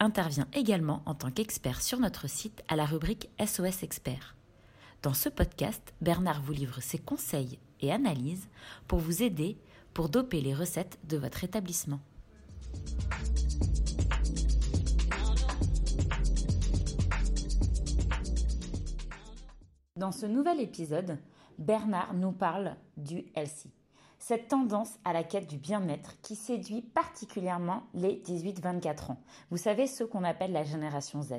intervient également en tant qu'expert sur notre site à la rubrique SOS Expert. Dans ce podcast, Bernard vous livre ses conseils et analyses pour vous aider pour doper les recettes de votre établissement. Dans ce nouvel épisode, Bernard nous parle du LC cette tendance à la quête du bien-être qui séduit particulièrement les 18-24 ans. Vous savez, ceux qu'on appelle la génération Z.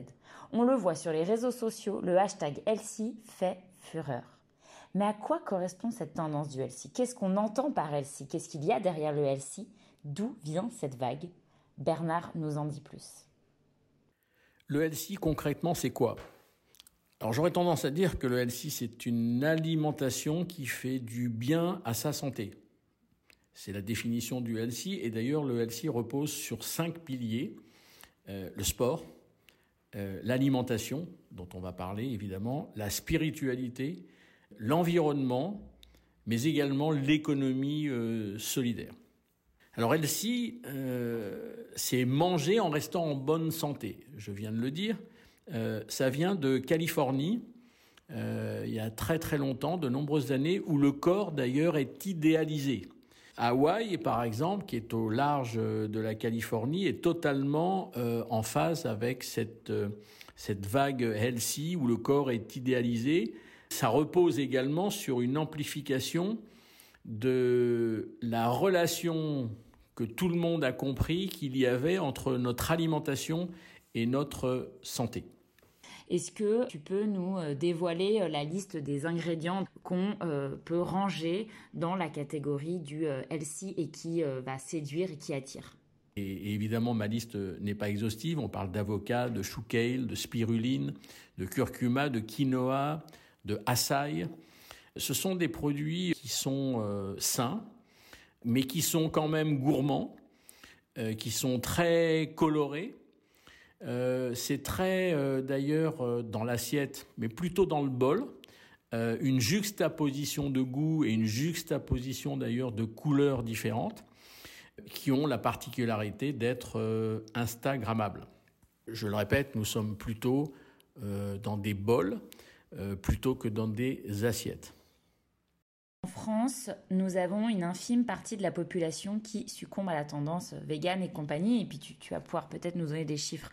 On le voit sur les réseaux sociaux, le hashtag LC fait fureur. Mais à quoi correspond cette tendance du LC Qu'est-ce qu'on entend par LC Qu'est-ce qu'il y a derrière le LC D'où vient cette vague? Bernard nous en dit plus. Le LC, concrètement, c'est quoi? Alors j'aurais tendance à dire que le LC, c'est une alimentation qui fait du bien à sa santé. C'est la définition du LC. Et d'ailleurs, le LC repose sur cinq piliers. Euh, le sport, euh, l'alimentation, dont on va parler évidemment, la spiritualité, l'environnement, mais également l'économie euh, solidaire. Alors LC, c'est manger en restant en bonne santé. Je viens de le dire. ça vient de Californie, il y a très très longtemps, de nombreuses années, où le corps d'ailleurs est idéalisé. Hawaï, par exemple, qui est au large de la Californie, est totalement euh, en phase avec cette, euh, cette vague healthy où le corps est idéalisé. Ça repose également sur une amplification de la relation que tout le monde a compris qu'il y avait entre notre alimentation et notre santé. Est-ce que tu peux nous euh, dévoiler euh, la liste des ingrédients qu'on euh, peut ranger dans la catégorie du healthy et qui va séduire et qui attire? Et évidemment, ma liste n'est pas exhaustive. On parle d'avocat, de chou kale, de spiruline, de curcuma, de quinoa, de açaï. Ce sont des produits qui sont sains, mais qui sont quand même gourmands, qui sont très colorés euh, c'est très euh, d'ailleurs euh, dans l'assiette, mais plutôt dans le bol, une juxtaposition de goût et une juxtaposition d'ailleurs de couleurs différentes qui ont la particularité d'être instagrammables. Je le répète, nous sommes plutôt dans des bols plutôt que dans des assiettes. En France, nous avons une infime partie de la population qui succombe à la tendance végane et compagnie, et puis tu, vas pouvoir peut-être nous donner des chiffres.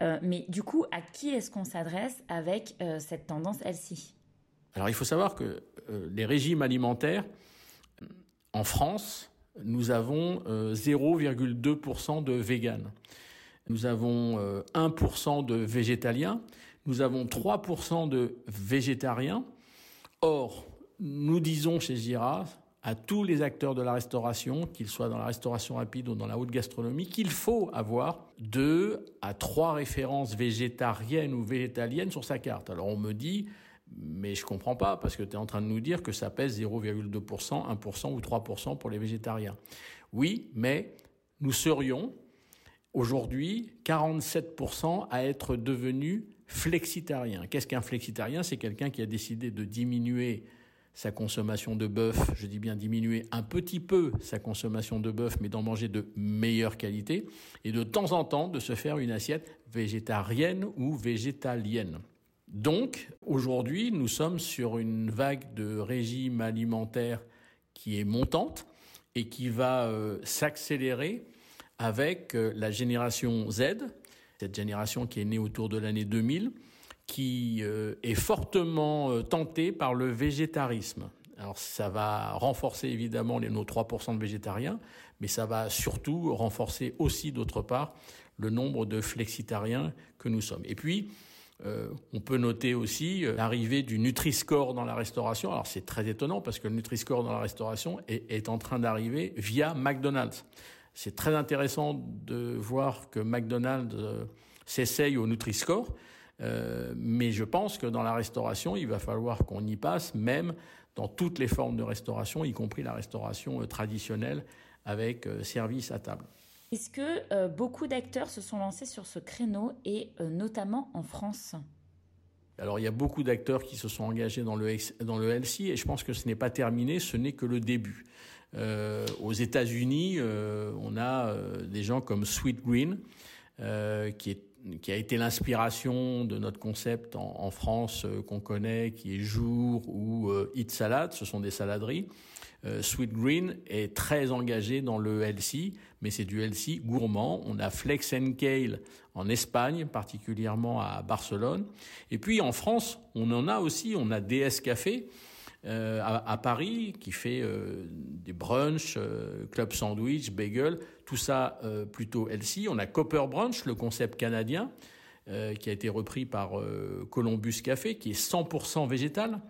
Euh, mais du coup, à qui est-ce qu'on s'adresse avec euh, cette tendance LC Alors il faut savoir que euh, les régimes alimentaires, en France, nous avons 0,2% de véganes. Nous avons 1% de végétaliens, nous avons 3% de végétariens. Or, nous disons chez Gira à tous les acteurs de la restauration, qu'ils soient dans la restauration rapide ou dans la haute gastronomie, qu'il faut avoir deux à trois références végétariennes ou végétaliennes sur sa carte. Alors on me dit, mais je comprends pas, parce que tu es en train de nous dire que ça pèse 0,2%, 1% ou 3% pour les végétariens. Oui, mais nous serions aujourd'hui 47% à être devenus flexitariens. Qu'est-ce qu'un flexitarien? C'est quelqu'un qui a décidé de diminuer sa consommation de bœuf, je dis bien diminuer un petit peu sa consommation de bœuf, mais d'en manger de meilleure qualité, et de temps en temps de se faire une assiette végétarienne ou végétalienne. Donc, aujourd'hui, nous sommes sur une vague de régime alimentaire qui est montante et qui va euh, s'accélérer avec euh, la génération Z, cette génération qui est née autour de l'année 2000, qui euh, est fortement euh, tenté par le végétarisme. Alors ça va renforcer évidemment les, nos 3% de végétariens, mais ça va surtout renforcer aussi d'autre part le nombre de flexitariens que nous sommes. Et puis, euh, on peut noter aussi l'arrivée du Nutri-Score dans la restauration. Alors c'est très étonnant parce que le Nutri-Score dans la restauration est, est en train d'arriver via McDonald's. C'est très intéressant de voir que McDonald's s'essaye au Nutri-Score mais je pense que dans la restauration, il va falloir qu'on y passe, même dans toutes les formes de restauration, y compris la restauration traditionnelle avec service à table. Est-ce que beaucoup d'acteurs se sont lancés sur ce créneau et notamment en France? Alors il y a beaucoup d'acteurs qui se sont engagés dans le, dans le LC et je pense que ce n'est pas terminé, ce n'est que le début. Euh, aux États-Unis, euh, on a euh, des gens comme Sweet Green, qui, est, qui a été l'inspiration de notre concept en, France qu'on connaît, qui est Jour ou Eat Salad, ce sont des saladeries. Sweet Green est très engagé dans le healthy, mais c'est du healthy gourmand. On a Flex and Kale en Espagne, particulièrement à Barcelone. Et puis en France, on en a aussi, on a DS Café, euh, à, Paris qui fait euh, des brunchs, euh, club sandwich, bagel, tout ça plutôt healthy. On a Copper Brunch, le concept canadien, qui a été repris par Columbus Café, qui est 100% végétal.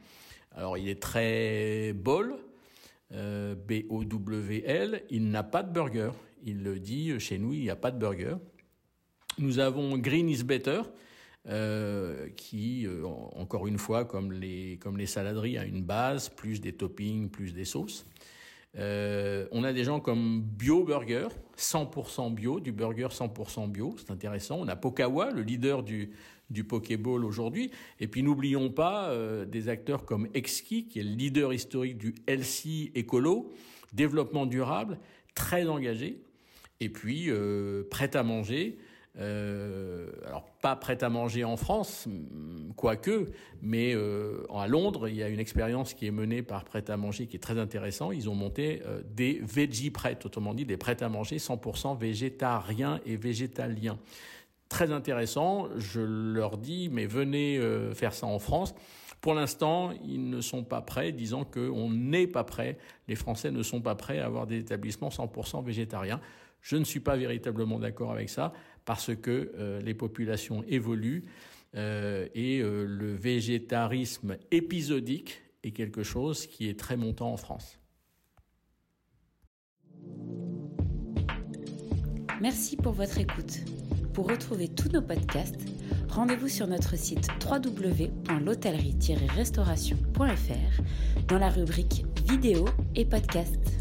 Alors il est très bol, B-O-W-L, il n'a pas de burger. Il le dit, chez nous, il n'y a pas de burger. Nous avons Green is Better, euh, qui, euh, encore une fois, comme les, comme les saladeries, a une base, plus des toppings, plus des sauces. Euh, on a des gens comme Bio Burger, 100% bio, du burger 100% bio, c'est intéressant. On a Pokawa, le leader du, du Pokéball aujourd'hui. Et puis n'oublions pas des acteurs comme Exki, qui est le leader historique du LC écolo, développement durable, très engagé. Et puis prêt à manger, euh, alors pas prêt à manger en France, quoique, mais euh, à Londres, il y a une expérience qui est menée par Prêt à manger qui est très intéressant. Ils ont monté euh, des veggie prêts, autrement dit des prêts à manger 100% végétariens et végétaliens. Très intéressant. Je leur dis, mais venez faire ça en France. Pour l'instant, ils ne sont pas prêts, disant qu'on n'est pas prêt. Les Français ne sont pas prêts à avoir des établissements 100% végétariens. Je ne suis pas véritablement d'accord avec ça parce que euh, les populations évoluent euh, et euh, le végétarisme épisodique est quelque chose qui est très montant en France. Merci pour votre écoute. Pour retrouver tous nos podcasts, rendez-vous sur notre site www.l'hôtellerie-restauration.fr dans la rubrique vidéo et podcasts.